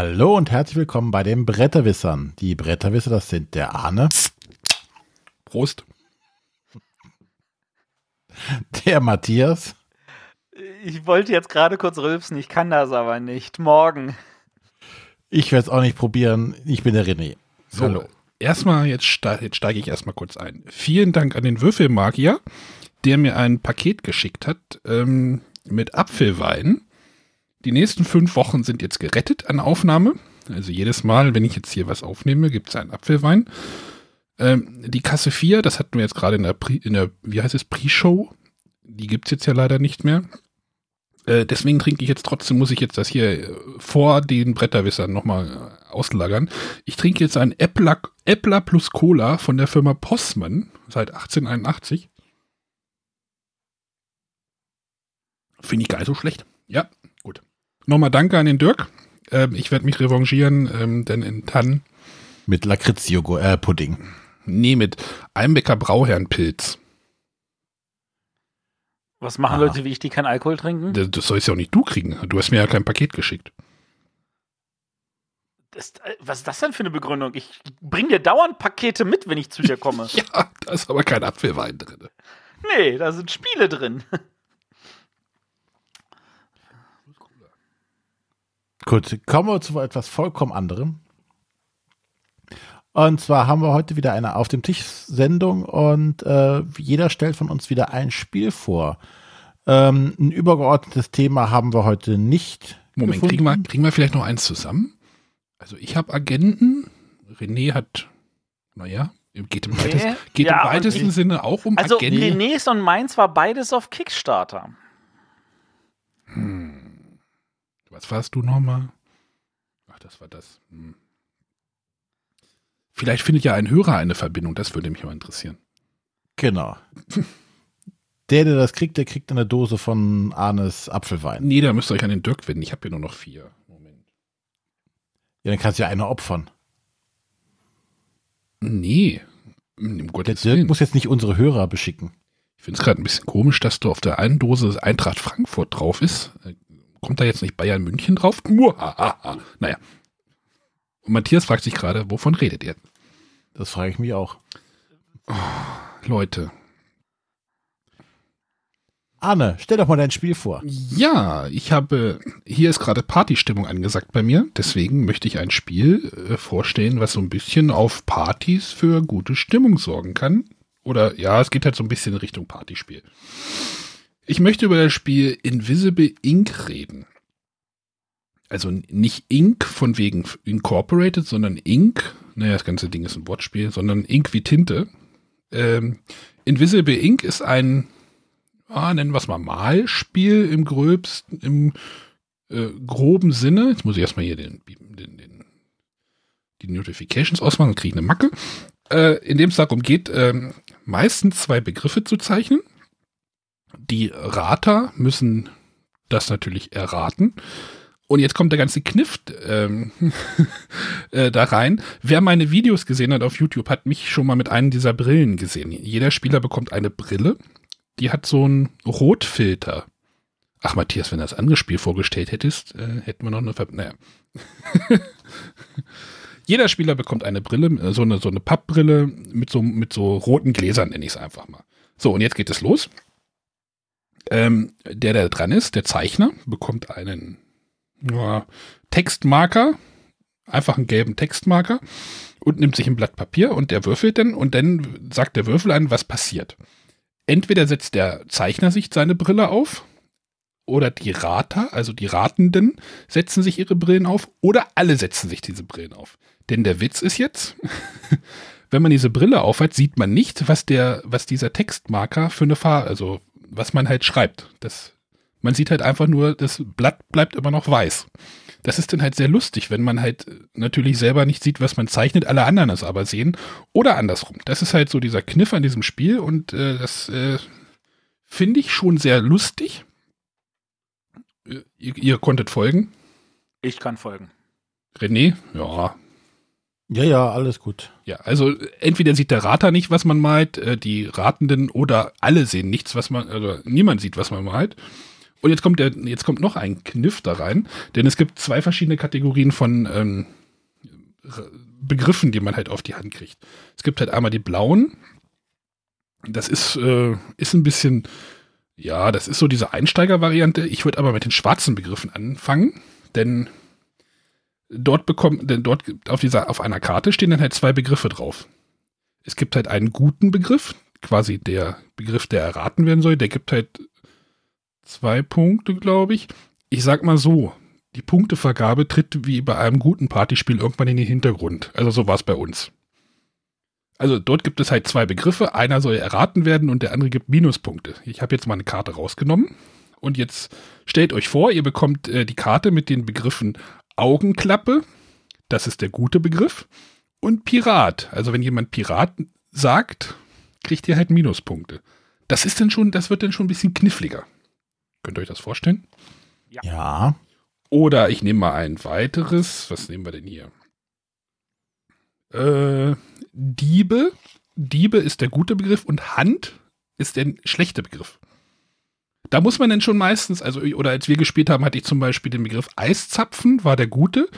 Hallo und herzlich willkommen bei den Bretterwissern. Die Bretterwisser, das sind der Arne. Prost. Der Matthias. Ich wollte jetzt gerade kurz rülpsen, ich kann das aber nicht. Morgen. Ich werde es auch nicht probieren. Ich bin der René. So, Hallo. Erstmal, jetzt, ste jetzt steige ich erstmal kurz ein. Vielen Dank an den Würfelmagier, der mir ein Paket geschickt hat ähm, mit Apfelwein. Die nächsten fünf Wochen sind jetzt gerettet an Aufnahme. Also jedes Mal, wenn ich jetzt hier was aufnehme, gibt es einen Apfelwein. Ähm, die Kasse 4, das hatten wir jetzt gerade in der, in der, wie heißt es, Pre-Show. Die gibt es jetzt ja leider nicht mehr. Äh, deswegen trinke ich jetzt trotzdem, muss ich jetzt das hier äh, vor den Bretterwissern nochmal äh, auslagern. Ich trinke jetzt ein Äppler, Äppler plus Cola von der Firma Postmann seit 1881. Finde ich gar nicht so schlecht. Ja. Nochmal danke an den Dirk. Ähm, ich werde mich revanchieren, ähm, denn in Tann. Mit Lakritz-Pudding. Äh, nee, mit Einbecker Brauherrenpilz. Was machen ah. Leute wie ich, die keinen Alkohol trinken? Das, das sollst ja auch nicht du kriegen. Du hast mir ja kein Paket geschickt. Das, äh, was ist das denn für eine Begründung? Ich bringe dir dauernd Pakete mit, wenn ich zu dir komme. ja, da ist aber kein Apfelwein drin. Nee, da sind Spiele drin. Gut, kommen wir zu etwas vollkommen anderem. Und zwar haben wir heute wieder eine Auf dem Tisch Sendung und äh, jeder stellt von uns wieder ein Spiel vor. Ähm, ein übergeordnetes Thema haben wir heute nicht. Moment, kriegen wir, kriegen wir vielleicht noch eins zusammen? Also ich habe Agenten, René hat, naja, geht im, weitest, geht ja, im weitesten Sinne auch um also Agenten. Also Renés und meins war beides auf Kickstarter. Hm. Was warst du nochmal? Ach, das war das. Hm. Vielleicht findet ja ein Hörer eine Verbindung, das würde mich mal interessieren. Genau. Der, der das kriegt, der kriegt eine Dose von Arnes Apfelwein. Nee, da müsst ihr euch an den Dirk wenden. Ich habe hier nur noch vier. Moment. Ja, dann kannst du ja eine opfern. Nee. Um der Dirk Willen. muss jetzt nicht unsere Hörer beschicken. Ich finde es gerade ein bisschen komisch, dass du auf der einen Dose Eintracht Frankfurt drauf ist. Kommt da jetzt nicht Bayern München drauf? Naja. Und Matthias fragt sich gerade, wovon redet ihr? Das frage ich mich auch. Oh, Leute. Arne, stell doch mal dein Spiel vor. Ja, ich habe, hier ist gerade Partystimmung angesagt bei mir, deswegen möchte ich ein Spiel äh, vorstellen, was so ein bisschen auf Partys für gute Stimmung sorgen kann. Oder ja, es geht halt so ein bisschen in Richtung Partyspiel. Ich möchte über das Spiel Invisible Ink reden also nicht Ink von wegen Incorporated, sondern Ink, naja, das ganze Ding ist ein Wortspiel, sondern Ink wie Tinte. Ähm, Invisible Ink ist ein, ah, nennen wir es mal Malspiel im gröbsten, im äh, groben Sinne. Jetzt muss ich erstmal hier den, den, den, die Notifications ausmachen und kriege eine Macke. Äh, in dem es darum geht, äh, meistens zwei Begriffe zu zeichnen. Die Rater müssen das natürlich erraten. Und jetzt kommt der ganze Kniff ähm, äh, da rein. Wer meine Videos gesehen hat auf YouTube, hat mich schon mal mit einem dieser Brillen gesehen. Jeder Spieler bekommt eine Brille, die hat so einen Rotfilter. Ach, Matthias, wenn du das andere Spiel vorgestellt hättest, äh, hätten wir noch eine Ver Naja. Jeder Spieler bekommt eine Brille, äh, so eine, so eine Pappbrille mit so, mit so roten Gläsern, nenne ich es einfach mal. So, und jetzt geht es los. Ähm, der, der dran ist, der Zeichner, bekommt einen ja, Textmarker, einfach einen gelben Textmarker und nimmt sich ein Blatt Papier und der würfelt dann und dann sagt der Würfel an, was passiert. Entweder setzt der Zeichner sich seine Brille auf oder die Rater, also die Ratenden, setzen sich ihre Brillen auf oder alle setzen sich diese Brillen auf. Denn der Witz ist jetzt, wenn man diese Brille aufhat, sieht man nicht, was der, was dieser Textmarker für eine Farbe, also was man halt schreibt. Das man sieht halt einfach nur, das Blatt bleibt immer noch weiß. Das ist dann halt sehr lustig, wenn man halt natürlich selber nicht sieht, was man zeichnet, alle anderen es aber sehen. Oder andersrum. Das ist halt so dieser Kniff an diesem Spiel und äh, das äh, finde ich schon sehr lustig. Ihr, ihr, konntet folgen. Ich kann folgen. René? Ja. Ja, ja, alles gut. Ja, also entweder sieht der Rater nicht, was man malt, äh, die Ratenden oder alle sehen nichts, was man, also niemand sieht, was man malt. Und jetzt kommt, der, jetzt kommt noch ein Kniff da rein, denn es gibt zwei verschiedene Kategorien von ähm, Begriffen, die man halt auf die Hand kriegt. Es gibt halt einmal die blauen. Das ist, äh, ist ein bisschen, ja, das ist so diese Einsteiger-Variante. Ich würde aber mit den schwarzen Begriffen anfangen, denn dort bekommt, denn dort auf dieser, auf einer Karte stehen dann halt zwei Begriffe drauf. Es gibt halt einen guten Begriff, quasi der Begriff, der erraten werden soll, der gibt halt zwei Punkte, glaube ich. Ich sag mal so, die Punktevergabe tritt wie bei einem guten Partyspiel irgendwann in den Hintergrund. Also so war es bei uns. Also dort gibt es halt zwei Begriffe. Einer soll erraten werden und der andere gibt Minuspunkte. Ich habe jetzt mal eine Karte rausgenommen. Und jetzt stellt euch vor, ihr bekommt äh, die Karte mit den Begriffen Augenklappe, das ist der gute Begriff, und Pirat. Also wenn jemand Pirat sagt, kriegt ihr halt Minuspunkte. Das ist dann schon, das wird dann schon ein bisschen kniffliger. Könnt ihr euch das vorstellen? Ja. ja. Oder ich nehme mal ein weiteres. Was nehmen wir denn hier? Äh, Diebe. Diebe ist der gute Begriff und Hand ist der schlechte Begriff. Da muss man dann schon meistens, also, oder als wir gespielt haben, hatte ich zum Beispiel den Begriff Eiszapfen, war der gute.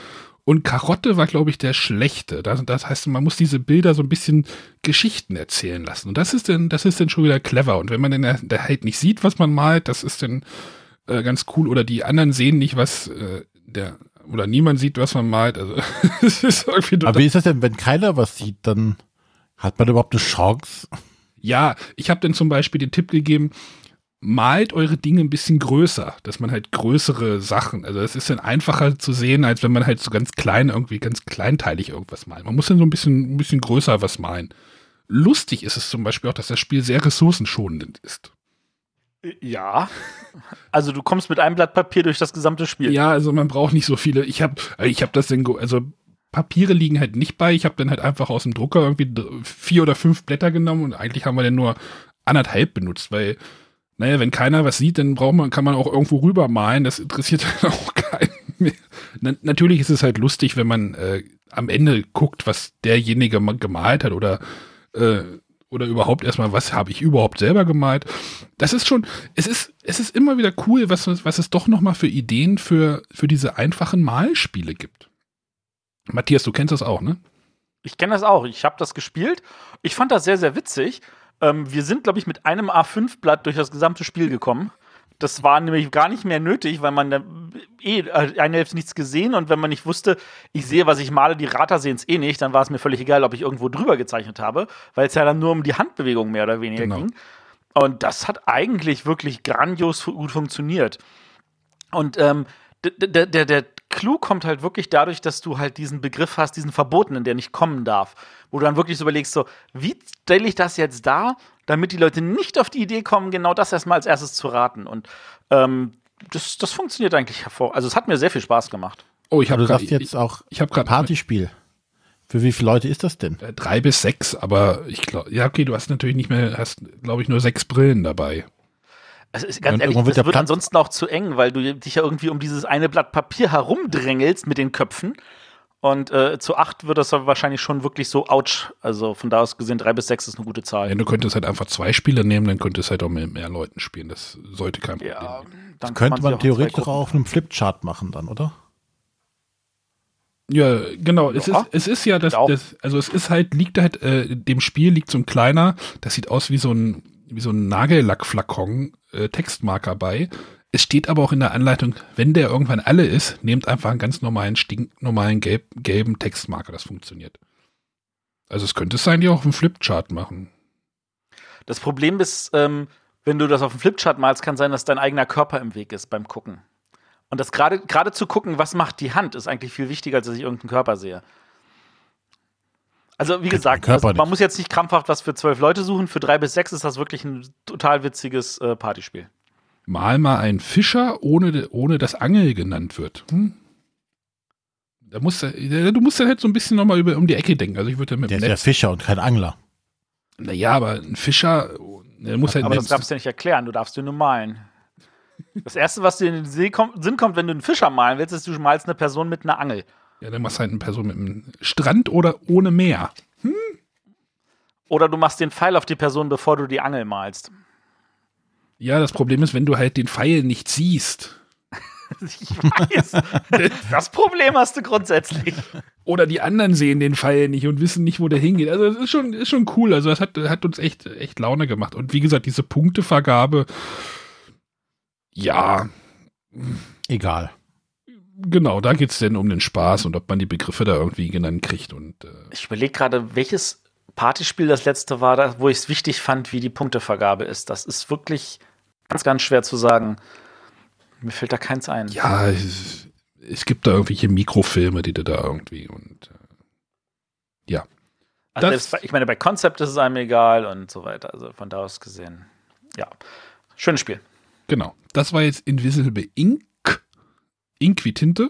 Und Karotte war, glaube ich, der schlechte. Das, das, heißt, man muss diese Bilder so ein bisschen Geschichten erzählen lassen. Und das ist dann, das ist dann schon wieder clever. Und wenn man dann der halt nicht sieht, was man malt, das ist dann äh, ganz cool. Oder die anderen sehen nicht, was äh, der, oder niemand sieht, was man malt. Also, es ist irgendwie Aber wie ist das denn, wenn keiner was sieht, dann hat man überhaupt eine Chance? Ja, ich habe dann zum Beispiel den Tipp gegeben, malt eure Dinge ein bisschen größer, dass man halt größere Sachen, also es ist dann einfacher zu sehen, als wenn man halt so ganz klein irgendwie, ganz kleinteilig irgendwas malt. Man muss dann so ein bisschen, ein bisschen größer was malen. Lustig ist es zum Beispiel auch, dass das Spiel sehr ressourcenschonend ist. Ja. Also du kommst mit einem Blatt Papier durch das gesamte Spiel. Ja, also man braucht nicht so viele. Ich habe ich hab das denn, also Papiere liegen halt nicht bei. Ich habe dann halt einfach aus dem Drucker irgendwie vier oder fünf Blätter genommen und eigentlich haben wir dann nur anderthalb benutzt, weil naja, wenn keiner was sieht, dann braucht man, kann man auch irgendwo rüber malen. Das interessiert dann auch keinen mehr. Na, natürlich ist es halt lustig, wenn man äh, am Ende guckt, was derjenige gemalt hat oder äh, oder überhaupt erstmal, was habe ich überhaupt selber gemalt. Das ist schon, es ist, es ist immer wieder cool, was, was es doch nochmal für Ideen für, für diese einfachen Malspiele gibt. Matthias, du kennst das auch, ne? Ich kenne das auch. Ich habe das gespielt. Ich fand das sehr, sehr witzig. Ähm, wir sind, glaube ich, mit einem A5-Blatt durch das gesamte Spiel gekommen. Das war nämlich gar nicht mehr nötig, weil man eh äh, eine Hälfte nichts gesehen und wenn man nicht wusste, ich sehe, was ich male, die Rater sehen es eh nicht, dann war es mir völlig egal, ob ich irgendwo drüber gezeichnet habe, weil es ja dann nur um die Handbewegung mehr oder weniger genau. ging. Und das hat eigentlich wirklich grandios gut funktioniert. Und ähm, der, der, der Clou kommt halt wirklich dadurch, dass du halt diesen Begriff hast, diesen Verbotenen, der nicht kommen darf. Wo du dann wirklich so überlegst, so, wie stelle ich das jetzt dar, damit die Leute nicht auf die Idee kommen, genau das erstmal als erstes zu raten. Und ähm, das, das funktioniert eigentlich hervor. Also es hat mir sehr viel Spaß gemacht. Oh, ich habe gerade jetzt auch ich, ich Partyspiel. Für wie viele Leute ist das denn? Drei bis sechs, aber ich glaube, ja, okay, du hast natürlich nicht mehr, hast, glaube ich, nur sechs Brillen dabei. Es ist ganz und ehrlich, wird das wird ansonsten auch zu eng, weil du dich ja irgendwie um dieses eine Blatt Papier herumdrängelst mit den Köpfen. Und äh, zu acht wird das wahrscheinlich schon wirklich so ouch. Also von da aus gesehen, drei bis sechs ist eine gute Zahl. Ja, du könntest halt einfach zwei Spieler nehmen, dann könntest du halt auch mit mehr Leuten spielen. Das sollte kein Problem ja, sein. Das könnte man, man theoretisch auch auf einem Flipchart machen dann, oder? Ja, genau. Ja. Es, ist, es ist ja das, das, also es ist halt, liegt halt, äh, dem Spiel liegt so ein kleiner, das sieht aus wie so ein, wie so ein Nagellackflakon, äh, Textmarker bei. Es steht aber auch in der Anleitung, wenn der irgendwann alle ist, nehmt einfach einen ganz normalen, stinknormalen gelb, gelben Textmarker. Das funktioniert. Also es könnte sein, die auch dem Flipchart machen. Das Problem ist, ähm, wenn du das auf dem Flipchart malst, kann sein, dass dein eigener Körper im Weg ist beim Gucken. Und das gerade zu gucken, was macht die Hand, ist eigentlich viel wichtiger, als dass ich irgendeinen Körper sehe. Also wie gesagt, also, man muss jetzt nicht krampfhaft was für zwölf Leute suchen. Für drei bis sechs ist das wirklich ein total witziges äh, Partyspiel. Mal mal einen Fischer, ohne, ohne dass Angel genannt wird. Hm? Da musst du, du musst dann halt so ein bisschen nochmal über, um die Ecke denken. Also ich würde mit Der ist ja Fischer und kein Angler. Naja, aber ein Fischer, der muss halt. Aber das darfst du ja nicht erklären, du darfst nur malen. Das erste, was dir in den Sinn kommt, wenn du einen Fischer malen willst, ist, du malst eine Person mit einer Angel. Ja, dann machst du halt eine Person mit einem Strand oder ohne Meer. Hm? Oder du machst den Pfeil auf die Person, bevor du die Angel malst. Ja, das Problem ist, wenn du halt den Pfeil nicht siehst. Ich weiß. Das Problem hast du grundsätzlich. Oder die anderen sehen den Pfeil nicht und wissen nicht, wo der hingeht. Also es ist schon, ist schon cool. Also das hat, hat uns echt, echt Laune gemacht. Und wie gesagt, diese Punktevergabe, ja. Egal. Genau, da geht es denn um den Spaß und ob man die Begriffe da irgendwie genannt kriegt. Und, äh Ich überlege gerade, welches Partyspiel das letzte war, wo ich es wichtig fand, wie die Punktevergabe ist. Das ist wirklich ganz, ganz schwer zu sagen. Mir fällt da keins ein. ja, es, es gibt da irgendwelche Mikrofilme, die du da irgendwie und äh, ja. Also selbst ich meine, bei Concept ist es einem egal und so weiter. Also von da aus gesehen. Ja. Schönes Spiel. Genau. Das war jetzt Invisible Ink. Ink wie Tinte.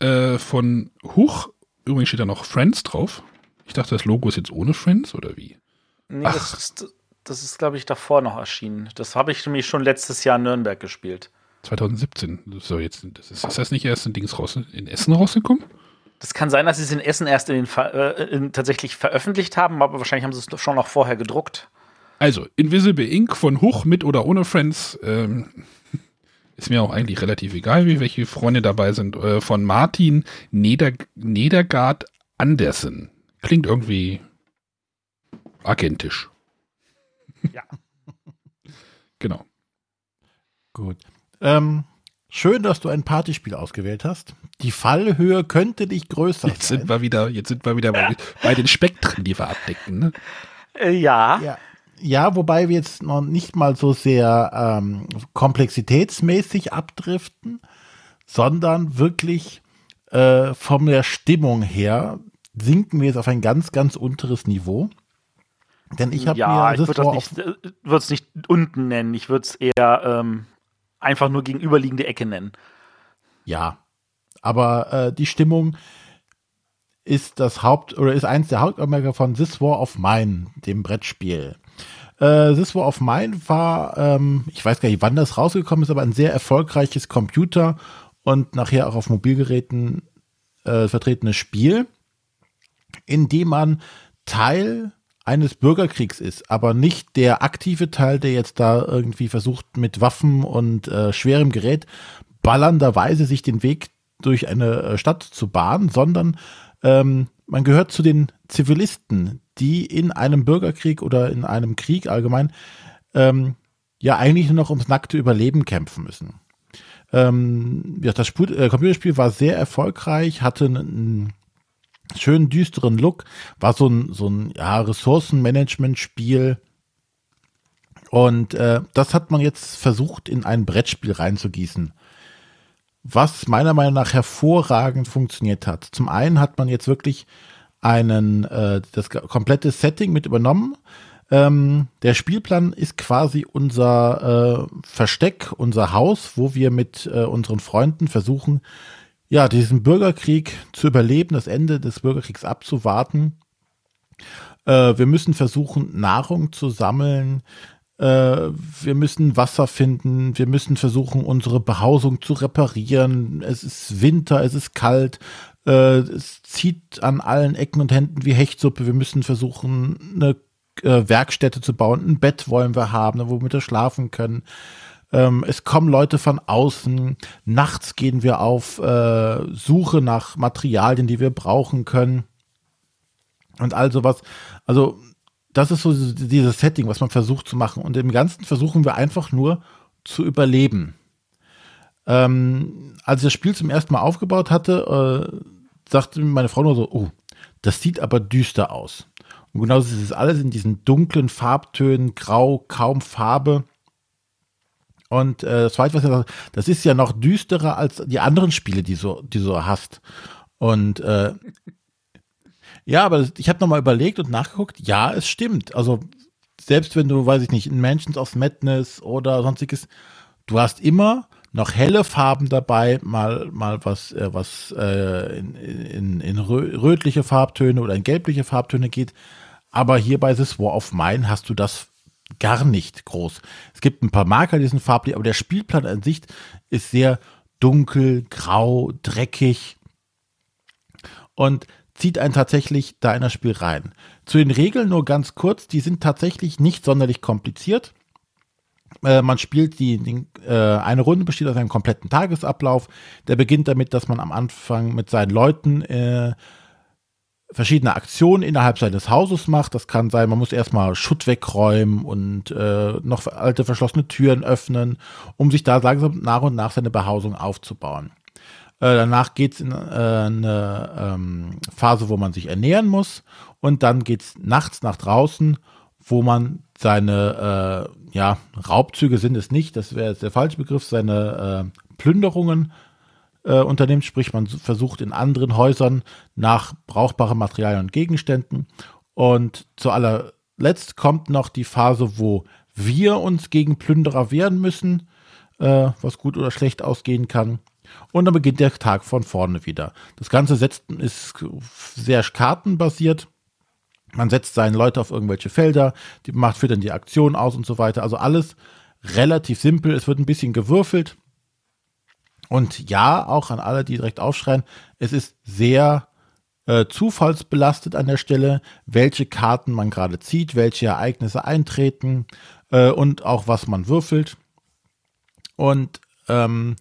Äh, von Huch. Übrigens steht da noch Friends drauf. Ich dachte, das Logo ist jetzt ohne Friends oder wie? Nee, Ach. das ist, das ist glaube ich, davor noch erschienen. Das habe ich nämlich schon letztes Jahr in Nürnberg gespielt. 2017. So, jetzt, das ist, ist das nicht erst in Dings raus, in Essen rausgekommen? Das kann sein, dass sie es in Essen erst in den äh, in, tatsächlich veröffentlicht haben, aber wahrscheinlich haben sie es schon noch vorher gedruckt. Also, Invisible Ink von Huch mit oder ohne Friends. Ähm, ist mir auch eigentlich relativ egal, wie welche Freunde dabei sind. Äh, von Martin Neder Nedergaard Andersen. Klingt irgendwie agentisch. Ja. Genau. Gut. Ähm, schön, dass du ein Partyspiel ausgewählt hast. Die Fallhöhe könnte nicht größer Jetzt sein. sind wir wieder, jetzt sind wir wieder bei, bei den Spektren, die wir abdecken. Ne? Äh, ja. Ja. Ja, wobei wir jetzt noch nicht mal so sehr ähm, komplexitätsmäßig abdriften, sondern wirklich äh, von der Stimmung her sinken wir jetzt auf ein ganz, ganz unteres Niveau. Denn ich habe ja, mir ich würde auf, nicht, äh, würde es nicht unten nennen. Ich würde es eher ähm, einfach nur gegenüberliegende Ecke nennen. Ja, aber äh, die Stimmung ist das Haupt oder ist eins der Hauptmerkmale von This War of Mine, dem Brettspiel. Äh, This War of Mine war, ähm, ich weiß gar nicht, wann das rausgekommen ist, aber ein sehr erfolgreiches Computer und nachher auch auf Mobilgeräten äh, vertretenes Spiel, in dem man Teil eines Bürgerkriegs ist, aber nicht der aktive Teil, der jetzt da irgendwie versucht mit Waffen und äh, schwerem Gerät ballernderweise sich den Weg durch eine äh, Stadt zu bahnen, sondern ähm, man gehört zu den Zivilisten, die in einem Bürgerkrieg oder in einem Krieg allgemein ähm, ja eigentlich nur noch ums nackte Überleben kämpfen müssen. Ähm, ja, das Spul äh, Computerspiel war sehr erfolgreich, hatte einen schönen düsteren Look, war so ein, so ein ja, Ressourcenmanagement-Spiel. Und äh, das hat man jetzt versucht, in ein Brettspiel reinzugießen. Was meiner Meinung nach hervorragend funktioniert hat. Zum einen hat man jetzt wirklich einen, äh, das komplette Setting mit übernommen. Ähm, der Spielplan ist quasi unser äh, Versteck, unser Haus, wo wir mit äh, unseren Freunden versuchen, ja, diesen Bürgerkrieg zu überleben, das Ende des Bürgerkriegs abzuwarten. Äh, wir müssen versuchen, Nahrung zu sammeln. Äh, wir müssen Wasser finden. Wir müssen versuchen, unsere Behausung zu reparieren. Es ist Winter, es ist kalt. Äh, es zieht an allen Ecken und Händen wie Hechtsuppe. Wir müssen versuchen, eine äh, Werkstätte zu bauen. Ein Bett wollen wir haben, womit wir schlafen können. Ähm, es kommen Leute von außen. Nachts gehen wir auf äh, Suche nach Materialien, die wir brauchen können. Und all sowas. Also, das ist so dieses Setting, was man versucht zu machen. Und im Ganzen versuchen wir einfach nur zu überleben. Ähm, als ich das Spiel zum ersten Mal aufgebaut hatte, äh, sagte meine Frau nur so, oh, das sieht aber düster aus. Und genau das ist alles in diesen dunklen Farbtönen, grau, kaum Farbe. Und äh, das zweite, was er sagt, das ist ja noch düsterer als die anderen Spiele, die so, die so hast. Und äh, ja, aber ich habe nochmal überlegt und nachgeguckt, ja, es stimmt. Also selbst wenn du, weiß ich nicht, in Mansions of Madness oder sonstiges, du hast immer noch helle Farben dabei, mal, mal was, äh, was äh, in, in, in rö rötliche Farbtöne oder in gelbliche Farbtöne geht. Aber hier bei This War of Mine hast du das gar nicht groß. Es gibt ein paar Marker, die sind farblich, aber der Spielplan an sich ist sehr dunkel, grau, dreckig und zieht einen tatsächlich da in das Spiel rein. Zu den Regeln nur ganz kurz, die sind tatsächlich nicht sonderlich kompliziert. Äh, man spielt die, die äh, eine Runde besteht aus einem kompletten Tagesablauf. Der beginnt damit, dass man am Anfang mit seinen Leuten äh, verschiedene Aktionen innerhalb seines Hauses macht. Das kann sein, man muss erstmal Schutt wegräumen und äh, noch alte verschlossene Türen öffnen, um sich da langsam nach und nach seine Behausung aufzubauen. Äh, danach geht es in äh, eine ähm, Phase, wo man sich ernähren muss. Und dann geht es nachts nach draußen, wo man seine äh, ja, Raubzüge sind es nicht, das wäre der falsche Begriff, seine äh, Plünderungen äh, unternimmt, sprich man versucht in anderen Häusern nach brauchbaren Materialien und Gegenständen. Und zu allerletzt kommt noch die Phase, wo wir uns gegen Plünderer wehren müssen, was gut oder schlecht ausgehen kann. Und dann beginnt der Tag von vorne wieder. Das Ganze setzt, ist sehr kartenbasiert. Man setzt seine Leute auf irgendwelche Felder, die macht, führt dann die Aktion aus und so weiter. Also alles relativ simpel. Es wird ein bisschen gewürfelt. Und ja, auch an alle, die direkt aufschreien, es ist sehr äh, zufallsbelastet an der Stelle, welche Karten man gerade zieht, welche Ereignisse eintreten äh, und auch was man würfelt. Und ähm,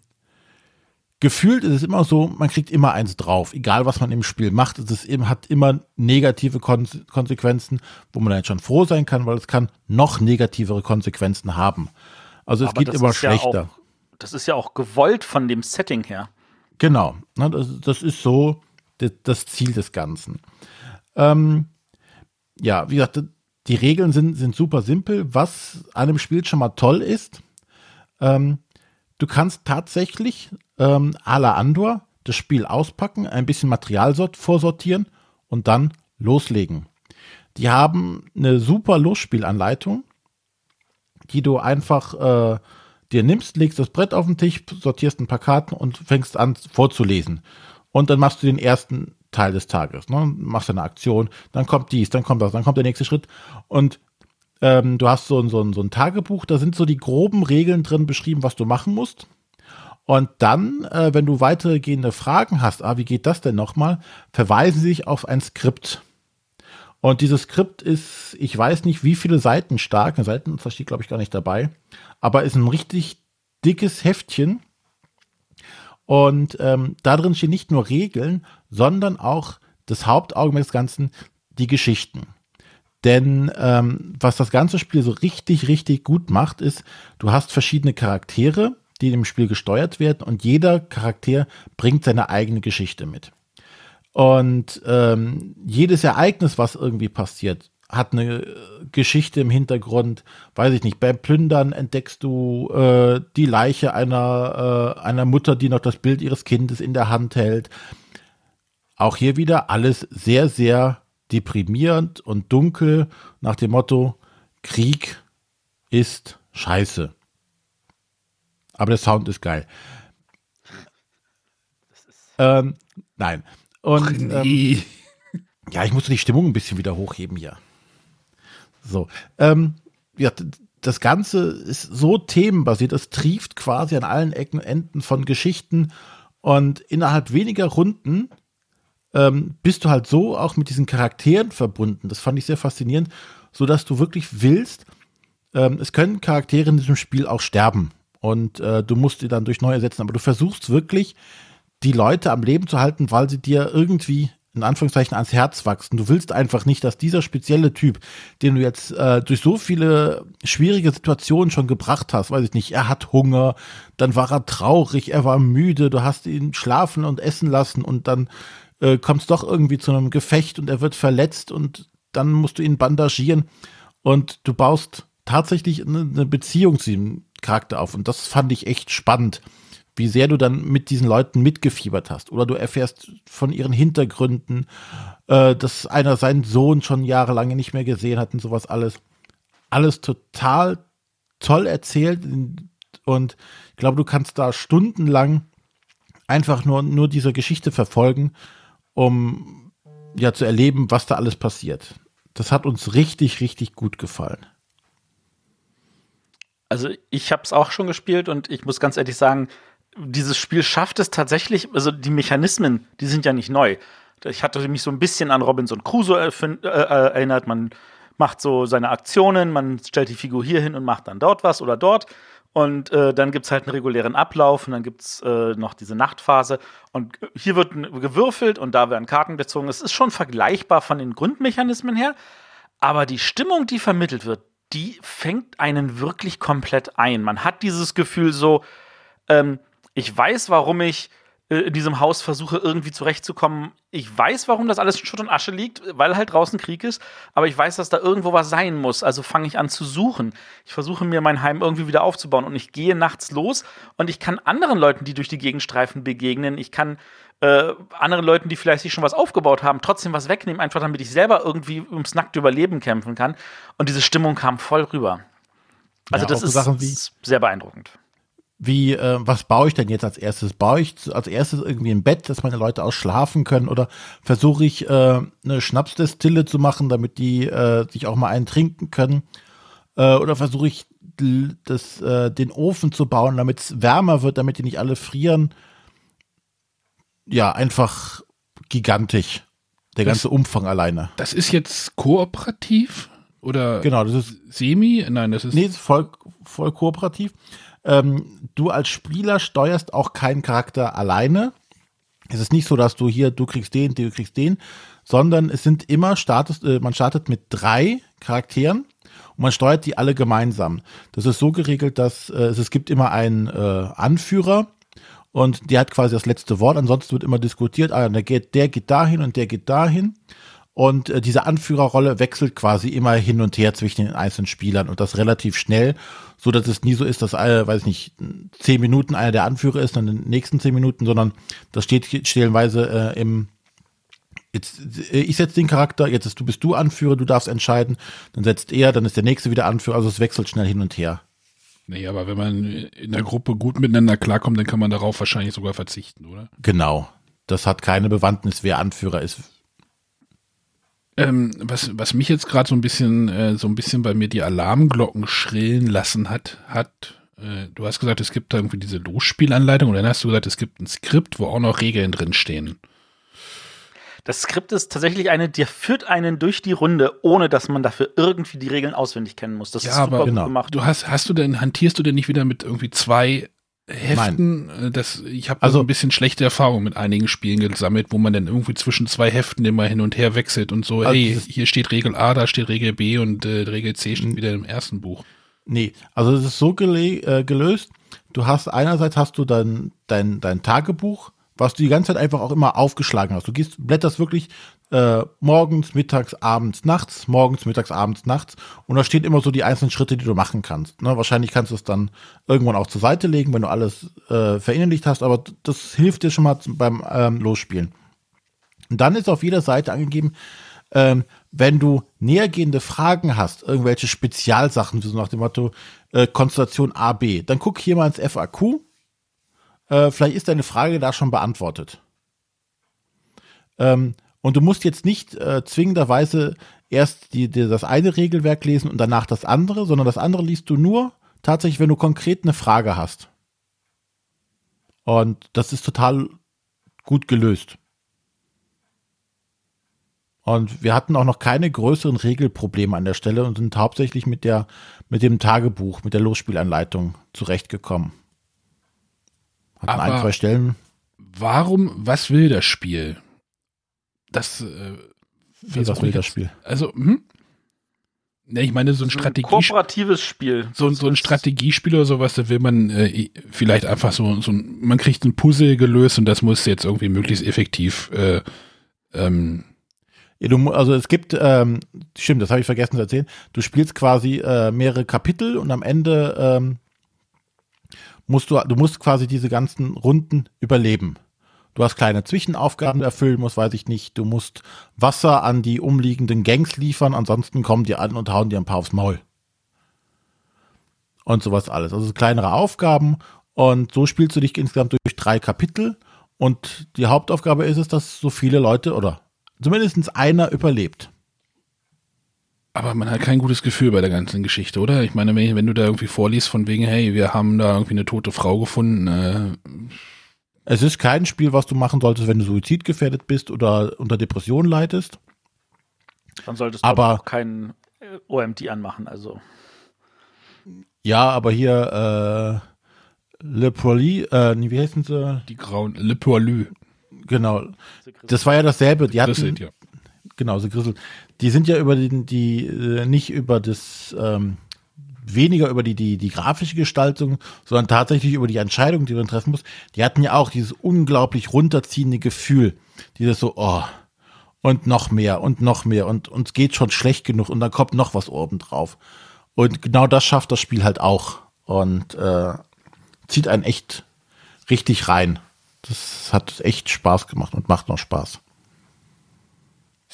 gefühlt ist es immer so, man kriegt immer eins drauf, egal was man im Spiel macht. Es ist, hat immer negative Kon Konsequenzen, wo man dann schon froh sein kann, weil es kann noch negativere Konsequenzen haben. Also es Aber geht immer ist ja schlechter. auch- Das ist ja auch gewollt von dem Setting her. Genau, ne, das, das ist so das, das Ziel des Ganzen. Ähm, ja, wie gesagt, die Regeln sind, sind super simpel. Was an dem Spiel schon mal toll ist, ähm, du kannst tatsächlich ähm, à la Andor das Spiel auspacken, ein bisschen Material sort vorsortieren und dann loslegen. Die haben eine super Losspielanleitung, die du einfach äh, dir nimmst, legst das Brett auf den Tisch, sortierst ein paar Karten und fängst an vorzulesen. Und dann machst du den ersten Teil des Tages. Ne? Machst eine Aktion, dann kommt dies, dann kommt das, dann kommt der nächste Schritt. Und ähm, du hast so, ein- so, ein- so ein Tagebuch, da sind so die groben Regeln drin beschrieben, was du machen musst. Und dann, äh, wenn du weitergehende Fragen hast, ah, wie geht das denn nochmal, verweisen sie sich auf ein Skript. Und dieses Skript ist, ich weiß nicht, wie viele Seiten stark, eine Seitenzahl steht, glaube ich, gar nicht dabei, aber ist ein richtig dickes Heftchen. Und ähm, da drin stehen nicht nur Regeln, sondern auch das Hauptaugenmerk des Ganzen, die Geschichten. Denn ähm, was das ganze Spiel so richtig, richtig gut macht, ist, du hast verschiedene Charaktere, die im Spiel gesteuert werden und jeder Charakter bringt seine eigene Geschichte mit. Und ähm, jedes Ereignis, was irgendwie passiert, hat eine äh, Geschichte im Hintergrund. Weiß ich nicht, beim Plündern entdeckst du äh, die Leiche einer, äh, einer Mutter, die noch das Bild ihres Kindes in der Hand hält. Auch hier wieder alles sehr, sehr deprimierend und dunkel nach dem Motto, Krieg ist scheiße. Aber der Sound ist geil. Ähm, nein. Und ähm, Nee. ja, ich musste die Stimmung ein bisschen wieder hochheben hier. So. Ähm, ja, das Ganze ist so themenbasiert, es trieft quasi an allen Ecken und Enden von Geschichten und innerhalb weniger Runden ähm, bist du halt so auch mit diesen Charakteren verbunden. Das fand ich sehr faszinierend, so dass du wirklich willst, ähm, es können Charaktere in diesem Spiel auch sterben und äh, du musst die dann durch neue ersetzen, aber du versuchst wirklich, die Leute am Leben zu halten, weil sie dir irgendwie in Anführungszeichen ans Herz wachsen. Du willst einfach nicht, dass dieser spezielle Typ, den du jetzt äh, durch so viele schwierige Situationen schon gebracht hast, weiß ich nicht, er hat Hunger, dann war er traurig, er war müde, du hast ihn schlafen und essen lassen und dann äh, kommt es doch irgendwie zu einem Gefecht und er wird verletzt und dann musst du ihn bandagieren. Und du baust tatsächlich eine, Beziehung zu dem Charakter auf und das fand ich echt spannend wie sehr du dann mit diesen Leuten mitgefiebert hast. Oder du erfährst von ihren Hintergründen, äh, dass einer seinen Sohn schon jahrelang nicht mehr gesehen hat und sowas alles. Alles total toll erzählt. Und ich glaube, du kannst da stundenlang einfach nur, nur diese Geschichte verfolgen, um ja zu erleben, was da alles passiert. Das hat uns richtig, richtig gut gefallen. Also ich habe es auch schon gespielt und ich muss ganz ehrlich sagen, dieses Spiel schafft es tatsächlich, also die Mechanismen, die sind ja nicht neu. Ich hatte mich so ein bisschen an Robinson Crusoe äh, äh, erinnert. Man macht so seine Aktionen, man stellt die Figur hier hin und macht dann dort was oder dort. Und äh, dann gibt es halt einen regulären Ablauf und dann gibt es äh, noch diese Nachtphase. Und hier wird gewürfelt und da werden Karten gezogen. Es ist schon vergleichbar von den Grundmechanismen her. Aber die Stimmung, die vermittelt wird, die fängt einen wirklich komplett ein. Man hat dieses Gefühl so, ähm, ich weiß, warum ich äh, in diesem Haus versuche, irgendwie zurechtzukommen. Ich weiß, warum das alles in Schutt und Asche liegt, weil halt draußen Krieg ist, aber ich weiß, dass da irgendwo was sein muss. Also fange ich an zu suchen. Ich versuche mir mein Heim irgendwie wieder aufzubauen und ich gehe nachts los und ich kann anderen Leuten, die durch die Gegend streifen, begegnen. Ich kann äh, anderen Leuten, die vielleicht sich schon was aufgebaut haben, trotzdem was wegnehmen, einfach damit ich selber irgendwie ums nackte Überleben kämpfen kann. Und diese Stimmung kam voll rüber. Also ja, das ist Sachen wie sehr beeindruckend wie, äh, was baue ich denn jetzt als erstes? Baue ich als erstes irgendwie ein Bett, dass meine Leute auch schlafen können? Oder versuche ich äh, eine Schnapsdestille zu machen, damit die äh, sich auch mal einen trinken können? Äh, oder versuche ich das, äh, den Ofen zu bauen, damit es wärmer wird, damit die nicht alle frieren? Ja, einfach gigantisch. Der das, ganze Umfang alleine. Das ist jetzt kooperativ? Oder genau, das ist semi? Nein, das ist. Nee, voll, voll kooperativ. Ähm, du als Spieler steuerst auch keinen Charakter alleine. Es ist nicht so, dass du hier, du kriegst den, du kriegst den, sondern es sind immer, startet, äh, man startet mit drei Charakteren und man steuert die alle gemeinsam. Das ist so geregelt, dass äh, es gibt immer einen äh, Anführer und der hat quasi das letzte Wort. Ansonsten wird immer diskutiert, ah, der geht, der geht dahin und der geht dahin. Und äh, diese Anführerrolle wechselt quasi immer hin und her zwischen den einzelnen Spielern und das relativ schnell, so dass es nie so ist, dass, äh, weiß ich nicht, zehn Minuten einer der Anführer ist, dann in den nächsten zehn Minuten, sondern das steht stellenweise äh, im Jetzt, äh, ich setze den Charakter, jetzt ist, du bist du Anführer, du darfst entscheiden, dann setzt er, dann ist der nächste wieder Anführer, also es wechselt schnell hin und her. Nee, aber wenn man in der Gruppe gut miteinander klarkommt, dann kann man darauf wahrscheinlich sogar verzichten, oder? Genau. Das hat keine Bewandtnis, wer Anführer ist. Ähm, was, was mich jetzt gerade so ein bisschen, äh, so ein bisschen bei mir die Alarmglocken schrillen lassen hat, hat, äh, du hast gesagt, es gibt da irgendwie diese Losspielanleitung und dann hast du gesagt, es gibt ein Skript, wo auch noch Regeln drin stehen. Das Skript ist tatsächlich eine, der führt einen durch die Runde, ohne dass man dafür irgendwie die Regeln auswendig kennen muss. Das ja, ist super aber genau. gemacht. Du hast, hast du denn, hantierst du denn nicht wieder mit irgendwie zwei Heften, Nein. Äh, das, ich habe also ein bisschen schlechte Erfahrungen mit einigen Spielen gesammelt, wo man dann irgendwie zwischen zwei Heften immer hin und her wechselt und so, also hey, hier steht Regel A, da steht Regel B und äh, Regel C steht wieder im ersten Buch. Nee, also es ist so äh, gelöst, du hast einerseits hast du dein, dein, dein Tagebuch, was du die ganze Zeit einfach auch immer aufgeschlagen hast. Du gehst, blätterst wirklich äh, morgens, mittags, abends, nachts, morgens, mittags, abends, nachts. Und da steht immer so die einzelnen Schritte, die du machen kannst. Ne? Wahrscheinlich kannst du es dann irgendwann auch zur Seite legen, wenn du alles äh, verinnerlicht hast, aber das hilft dir schon mal beim ähm, Losspielen. Und dann ist auf jeder Seite angegeben, ähm, wenn du nähergehende Fragen hast, irgendwelche Spezialsachen, so nach dem Motto äh, Konstellation A, B, dann guck hier mal ins FAQ. Äh, vielleicht ist deine Frage da schon beantwortet. Ähm, und du musst jetzt nicht äh, zwingenderweise erst die, die, das eine Regelwerk lesen und danach das andere, sondern das andere liest du nur tatsächlich, wenn du konkret eine Frage hast. Und das ist total gut gelöst. Und wir hatten auch noch keine größeren Regelprobleme an der Stelle und sind hauptsächlich mit der, mit dem Tagebuch, mit der Losspielanleitung zurechtgekommen. Hatten Aber ein, zwei Stellen. Warum, was will das Spiel? das äh, wie das will das Spiel. Also, hm? Ja, ich meine, so ein Strategie. Kooperatives Spiel. So, so ein Strategiespiel oder sowas, da will man äh, vielleicht einfach so, so ein, man kriegt ein Puzzle gelöst und das muss jetzt irgendwie möglichst effektiv. Äh, ähm, ja, du, also es gibt, ähm, stimmt, das habe ich vergessen zu erzählen. Du spielst quasi äh, mehrere Kapitel und am Ende ähm, musst du, du musst quasi diese ganzen Runden überleben. Du hast kleine Zwischenaufgaben erfüllen musst, weiß ich nicht. Du musst Wasser an die umliegenden Gangs liefern, ansonsten kommen die an und hauen dir ein paar aufs Maul. Und sowas alles. Also kleinere Aufgaben und so spielst du dich insgesamt durch drei Kapitel und die Hauptaufgabe ist es, dass so viele Leute oder zumindest einer überlebt. Aber man hat kein gutes Gefühl bei der ganzen Geschichte, oder? Ich meine, wenn, wenn du da irgendwie vorliest von wegen, hey, wir haben da irgendwie eine tote Frau gefunden, äh, es ist kein Spiel, was du machen solltest, wenn du suizidgefährdet bist oder unter Depression leidest. Dann solltest du aber auch kein äh, OMD anmachen. Also Ja, aber hier äh, Le Poly, äh, wie heißen sie? Die grauen Le Poilu. Genau. Das war ja dasselbe. Die hatten, Das sind ja. Genau, so Grissel. Die sind ja über den, die, äh, nicht über das, ähm, weniger über die, die, die grafische Gestaltung, sondern tatsächlich über die Entscheidung, die man treffen muss. Die hatten ja auch dieses unglaublich runterziehende Gefühl. Dieses so, oh, und noch mehr und noch mehr und uns geht schon schlecht genug und dann kommt noch was oben drauf. Und genau das schafft das Spiel halt auch und äh, zieht einen echt richtig rein. Das hat echt Spaß gemacht und macht noch Spaß.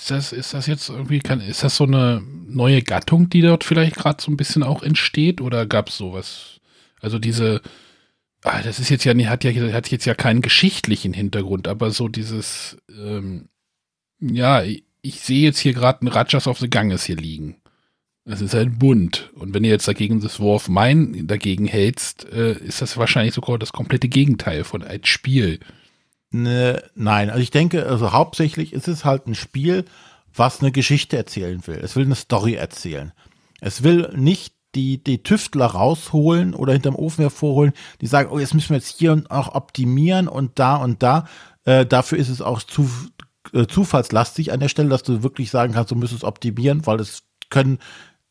Ist das, ist das jetzt irgendwie, kann, ist das so eine neue Gattung, die dort vielleicht gerade so ein bisschen auch entsteht oder gab es sowas? Also diese, ah, das ist jetzt ja, hat ja, hat jetzt ja keinen geschichtlichen Hintergrund, aber so dieses, ähm, ja, ich, ich sehe jetzt hier gerade ein Rajas of the Ganges hier liegen. Das ist ein Bund. Und wenn du jetzt dagegen das War of Mine dagegen hältst, äh, ist das wahrscheinlich sogar das komplette Gegenteil von ein Spiel. Ne, nein, also ich denke, also hauptsächlich ist es halt ein Spiel, was eine Geschichte erzählen will. Es will eine Story erzählen. Es will nicht die, die Tüftler rausholen oder hinterm Ofen hervorholen, die sagen, oh, jetzt müssen wir jetzt hier und auch optimieren und da und da. Äh, dafür ist es auch zu, äh, zufallslastig an der Stelle, dass du wirklich sagen kannst, du müsstest optimieren, weil es können,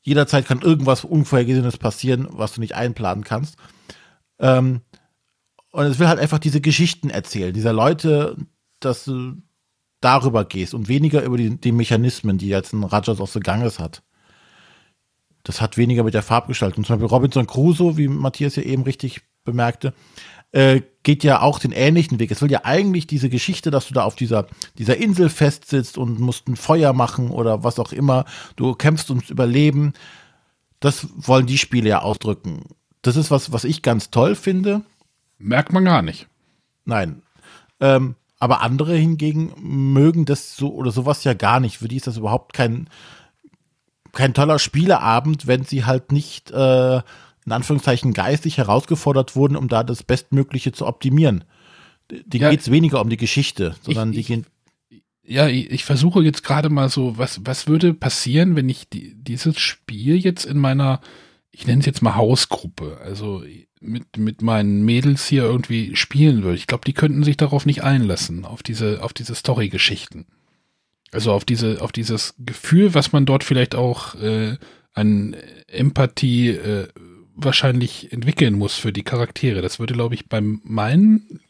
jederzeit kann irgendwas Unvorhergesehenes passieren, was du nicht einplanen kannst. Ähm, und es will halt einfach diese Geschichten erzählen, dieser Leute, dass du darüber gehst und weniger über die, die Mechanismen, die jetzt ein Rajas of the Ganges hat. Das hat weniger mit der Farbgestaltung. Zum Beispiel Robinson Crusoe, wie Matthias ja eben richtig bemerkte, äh, geht ja auch den ähnlichen Weg. Es will ja eigentlich diese Geschichte, dass du da auf dieser, dieser Insel festsitzt und musst ein Feuer machen oder was auch immer. Du kämpfst ums Überleben. Das wollen die Spiele ja ausdrücken. Das ist was, was ich ganz toll finde. Merkt man gar nicht. Nein. Ähm, aber andere hingegen mögen das so oder sowas ja gar nicht. Für die ist das überhaupt kein, kein toller Spieleabend, wenn sie halt nicht äh, in Anführungszeichen geistig herausgefordert wurden, um da das Bestmögliche zu optimieren. Die Ja. geht es weniger um die Geschichte, sondern Ich- die gehen. Ja, ich, ich versuche jetzt gerade mal so, was, was würde passieren, wenn ich die, dieses Spiel jetzt in meiner, ich nenne es jetzt mal Hausgruppe, also mit, mit meinen Mädels hier irgendwie spielen würde. Ich glaube, die könnten sich darauf nicht einlassen, auf diese, auf diese Story-Geschichten. Also auf diese, auf dieses Gefühl, was man dort vielleicht auch äh, an Empathie äh, wahrscheinlich entwickeln muss für die Charaktere. Das würde, glaube ich, beim meinen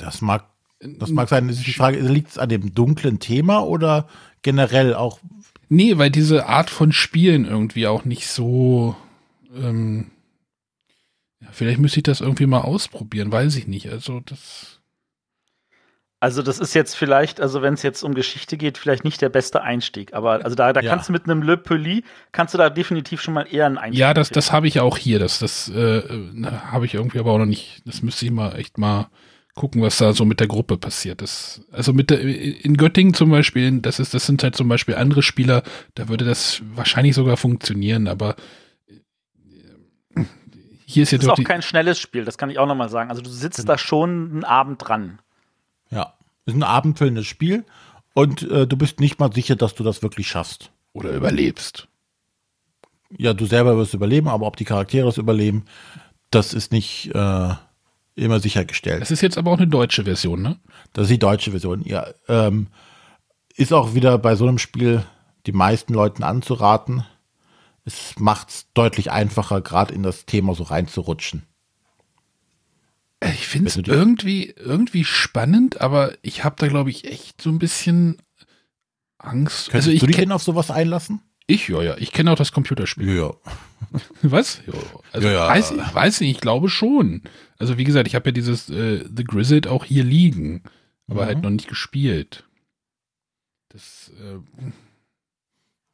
Das mag, das mag sein. Das ist die Frage, liegt es an dem dunklen Thema oder generell auch Nee, weil diese Art von Spielen irgendwie auch nicht so. Ähm, ja, vielleicht müsste ich das irgendwie mal ausprobieren, weiß ich nicht. Also das. Also das ist jetzt vielleicht, also wenn es jetzt um Geschichte geht, vielleicht nicht der beste Einstieg. Aber also da, da Ja. kannst du mit einem Le Peli, kannst du da definitiv schon mal eher einen Einstieg Ja, das, das habe ich auch hier. Das, das äh, äh, habe ich irgendwie aber auch noch nicht. Das müsste ich mal echt mal gucken, was da so mit der Gruppe passiert. Das, also mit der, in Göttingen zum Beispiel, das ist, das sind halt zum Beispiel andere Spieler, da würde das wahrscheinlich sogar funktionieren, aber äh, hier ist Das jetzt ist doch auch kein schnelles Spiel, das kann ich auch noch mal sagen. Also du sitzt da schon einen Abend dran. Ja, ist ein abendfüllendes Spiel und äh, du bist nicht mal sicher, dass du das wirklich schaffst. oder überlebst. Ja, du selber wirst überleben, aber ob die Charaktere es überleben, das ist nicht äh, immer sichergestellt. Das ist jetzt aber auch eine deutsche Version, ne? Das ist die deutsche Version. Ja, ähm, ist auch wieder bei so einem Spiel die meisten Leuten anzuraten. Es macht es deutlich einfacher, gerade in das Thema so reinzurutschen. Ich finde es irgendwie, irgendwie spannend, aber ich habe da, glaube ich, echt so ein bisschen Angst. Könntest also ich du dich denn auf sowas einlassen? ich, ja, ja, ich kenne auch das Computerspiel. Ja. Was? Ja, also Ja, ja. Weiß, ich weiß nicht, ich glaube schon. Also wie gesagt, ich habe ja dieses äh, The Grizzled auch hier liegen, aber Mhm. halt noch nicht gespielt. Das, äh,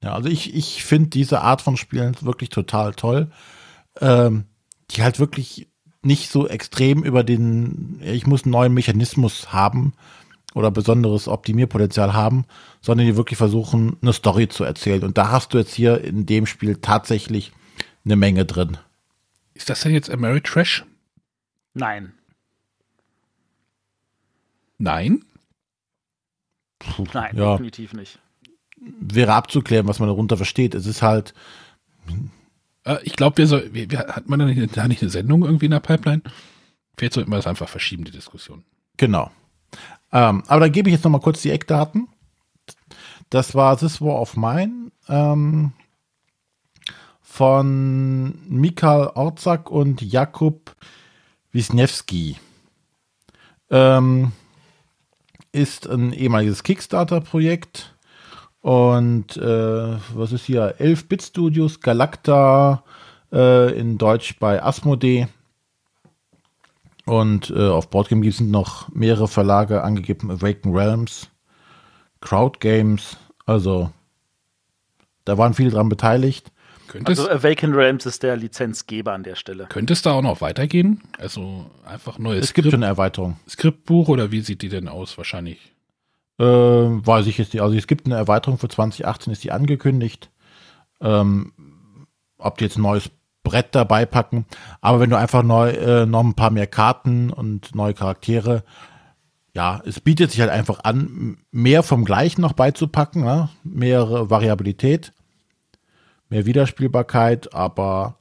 Ja, also ich, ich finde diese Art von Spielen wirklich total toll. Ähm, die halt wirklich nicht so extrem über den, ich muss einen neuen Mechanismus haben oder besonderes Optimierpotenzial haben, sondern die wirklich versuchen, eine Story zu erzählen. Und da hast du jetzt hier in dem Spiel tatsächlich eine Menge drin. ist das denn jetzt Ameritrash? Nein. Nein? Nein, Ja. definitiv nicht. wäre abzuklären, was man darunter versteht. Es ist halt. Äh, ich glaube, wir soll, wir, wir, hat man da nicht, da nicht eine Sendung irgendwie in der Pipeline? Vielleicht sollten wir das einfach verschieben, die Diskussion. Genau. Ähm, aber da gebe ich jetzt noch mal kurz die Eckdaten. Das war This War of Mine ähm, von Mikhail Orzak und Jakub Wisniewski. Ähm, ist ein ehemaliges Kickstarter-Projekt. Und äh, was ist hier? 11-Bit Studios, Galacta, äh, in Deutsch bei Asmodee. Und äh, auf Boardgame sind noch mehrere Verlage angegeben: Awaken Realms, Crowd Games. Also, da waren viele dran beteiligt. Könnte also Awaken Realms ist der Lizenzgeber an der Stelle. Könnte es da auch noch weitergehen? Also einfach neues Es gibt schon eine Erweiterung. Skriptbuch oder wie sieht die denn aus? Wahrscheinlich. Äh, weiß ich jetzt nicht. Also es gibt eine Erweiterung für 2018, ist die angekündigt. Ähm, ob die jetzt ein neues Brett dabei packen. Aber wenn du einfach neu, äh, noch ein paar mehr Karten und neue Charaktere, ja, es bietet sich halt einfach an, mehr vom Gleichen noch beizupacken, ne? mehrere Variabilität mehr Wiederspielbarkeit, aber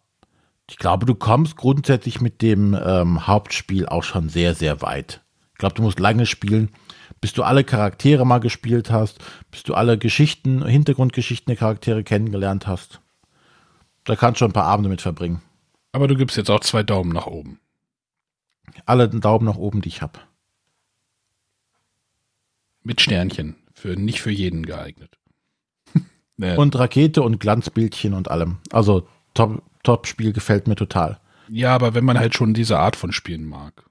ich glaube, du kommst grundsätzlich mit dem ähm, Hauptspiel auch schon sehr, sehr weit. Ich glaube, du musst lange spielen, bis du alle Charaktere mal gespielt hast, bis du alle Geschichten, Hintergrundgeschichten der Charaktere kennengelernt hast. Da kannst du schon ein paar Abende mit verbringen. Aber du gibst jetzt auch zwei Daumen nach oben. Alle Daumen nach oben, die ich habe. Mit Sternchen. Für, nicht für jeden geeignet. Nee. Und Rakete und Glanzbildchen und allem. Also Top, Top-Spiel gefällt mir total. Ja, aber wenn man halt schon diese Art von Spielen mag.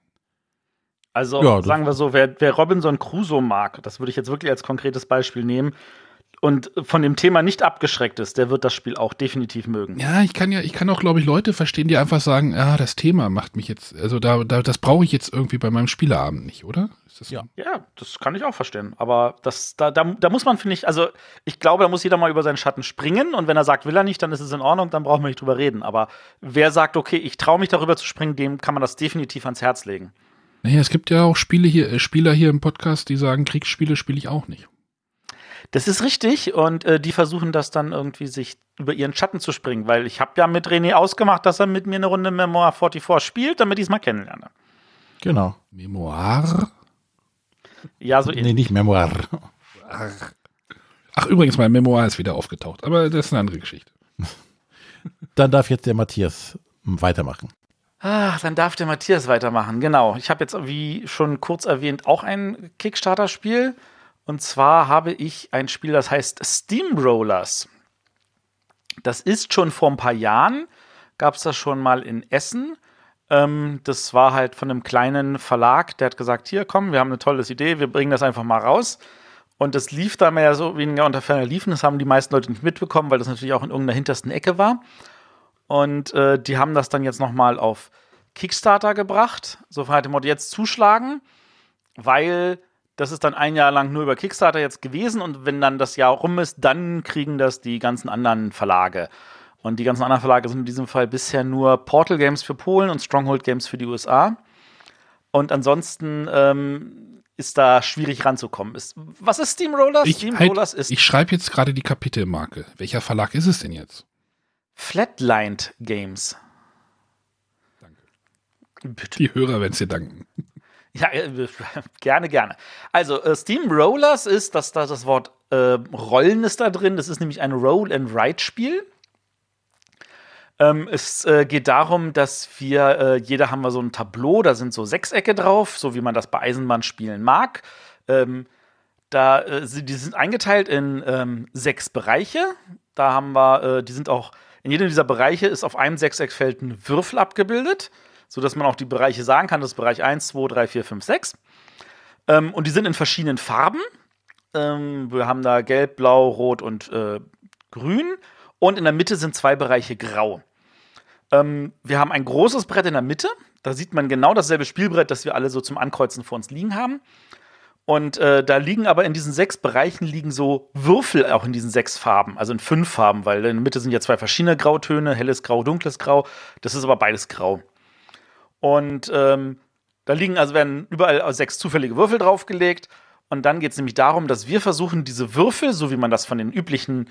Also ja, sagen wir so, wer, wer Robinson Crusoe mag, das würde ich jetzt wirklich als konkretes Beispiel nehmen, und von dem Thema nicht abgeschreckt ist, der wird das Spiel auch definitiv mögen. Ja, ich kann ja, ich kann auch, glaube ich, Leute verstehen, die einfach sagen, ja, das Thema macht mich jetzt, also da, da das brauche ich jetzt irgendwie bei meinem Spieleabend nicht, oder? Das ja. ja, das kann ich auch verstehen. Aber das, da, da, da muss man, finde ich, also ich glaube, da muss jeder mal über seinen Schatten springen und wenn er sagt, will er nicht, dann ist es in Ordnung, dann brauchen wir nicht drüber reden. Aber wer sagt, okay, ich traue mich darüber zu springen, dem kann man das definitiv ans Herz legen. Naja, es gibt ja auch Spiele hier, äh, Spieler hier im Podcast, die sagen, Kriegsspiele spiele ich auch nicht. Das ist richtig und äh, die versuchen das dann irgendwie sich über ihren Schatten zu springen, weil ich habe ja mit René ausgemacht, dass er mit mir eine Runde Memoir 44 spielt, damit ich es mal kennenlerne. Genau. Memoir? Ja, so ähnlich. Nee, nicht Memoir. Ach, übrigens, mein Memoir ist wieder aufgetaucht, aber das ist eine andere Geschichte. Dann darf jetzt der Matthias weitermachen. Ach, dann darf der Matthias weitermachen, genau. Ich habe jetzt, wie schon kurz erwähnt, auch ein Kickstarter-Spiel. Und zwar habe ich ein Spiel, das heißt Steamrollers. Das ist schon vor ein paar Jahren, gab es das schon mal in Essen. Ähm, das war halt von einem kleinen Verlag, der hat gesagt, hier komm, wir haben eine tolle Idee, wir bringen das einfach mal raus. Und das lief da mehr so weniger unter ferner Liefen. Das haben die meisten Leute nicht mitbekommen, weil das natürlich auch in irgendeiner hintersten Ecke war. Und äh, die haben das dann jetzt nochmal auf Kickstarter gebracht. So hat dem Motto jetzt zuschlagen, weil das ist dann ein Jahr lang nur über Kickstarter jetzt gewesen und wenn dann das Jahr rum ist, dann kriegen das die ganzen anderen Verlage. Und die ganzen anderen Verlage sind in diesem Fall bisher nur Portal Games für Polen und Stronghold Games für die USA. Und ansonsten ähm, ist da schwierig ranzukommen. Ist, was ist Steamrollers? Ich, Steamrollers halt, ist. Ich schreibe jetzt gerade die Kapitelmarke. Welcher Verlag ist es denn jetzt? Flatlined Games. Danke. Bitte. Die Hörer werden es dir danken. Ja, äh, gerne, gerne. Also, äh, Steamrollers ist, dass da das Wort äh, Rollen ist da drin. Das ist nämlich ein Roll-and-Write-Spiel. Ähm, es äh, geht darum, dass wir, äh, jeder haben wir so ein Tableau, da sind so Sechsecke drauf, so wie man das bei Eisenbahnspielen mag. Ähm, da, die sind eingeteilt in ähm, sechs Bereiche. Da haben wir, die sind auch, in jedem dieser Bereiche ist auf einem Sechseckfeld ein Würfel abgebildet sodass man auch die Bereiche sagen kann. Das ist Bereich 1, 2, 3, 4, 5, 6. Ähm, und die sind in verschiedenen Farben. Ähm, wir haben da gelb, blau, rot und äh, grün. Und in der Mitte sind zwei Bereiche grau. Ähm, wir haben ein großes Brett in der Mitte. Da sieht man genau dasselbe Spielbrett, das wir alle so zum Ankreuzen vor uns liegen haben. Und äh, da liegen aber in diesen sechs Bereichen liegen so Würfel auch in diesen sechs Farben, also in fünf Farben, weil in der Mitte sind ja zwei verschiedene Grautöne, helles Grau, dunkles Grau. Das ist aber beides grau. Und ähm, da liegen, also werden überall sechs zufällige Würfel draufgelegt. Und dann geht es nämlich darum, dass wir versuchen, diese Würfel, so wie man das von den üblichen,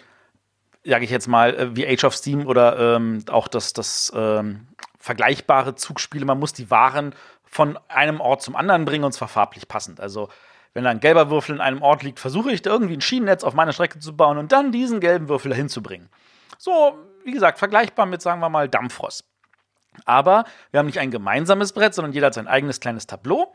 sage ich jetzt mal, äh, wie Age of Steam oder ähm, auch das, das ähm, vergleichbare Zugspiele, man muss die Waren von einem Ort zum anderen bringen und zwar farblich passend. Also wenn da ein gelber Würfel in einem Ort liegt, versuche ich da irgendwie ein Schienennetz auf meiner Strecke zu bauen und dann diesen gelben Würfel dahin zu bringen. So, wie gesagt, vergleichbar mit, sagen wir mal, Dampfrost. Aber wir haben nicht ein gemeinsames Brett, sondern jeder hat sein eigenes kleines Tableau.